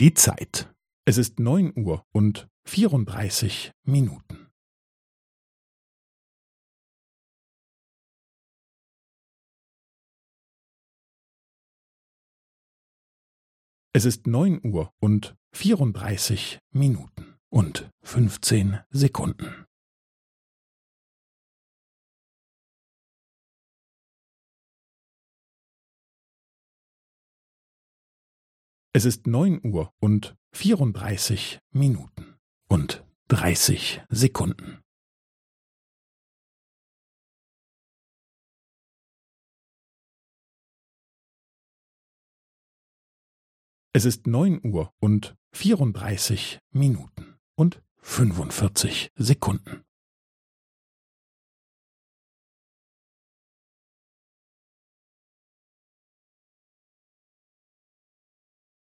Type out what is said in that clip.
Die Zeit. Es ist neun Uhr und vierunddreißig Minuten. Es ist neun Uhr und vierunddreißig Minuten und fünfzehn Sekunden. Es ist neun Uhr und vierunddreißig Minuten und dreißig Sekunden. Es ist neun Uhr und vierunddreißig Minuten und fünfundvierzig Sekunden.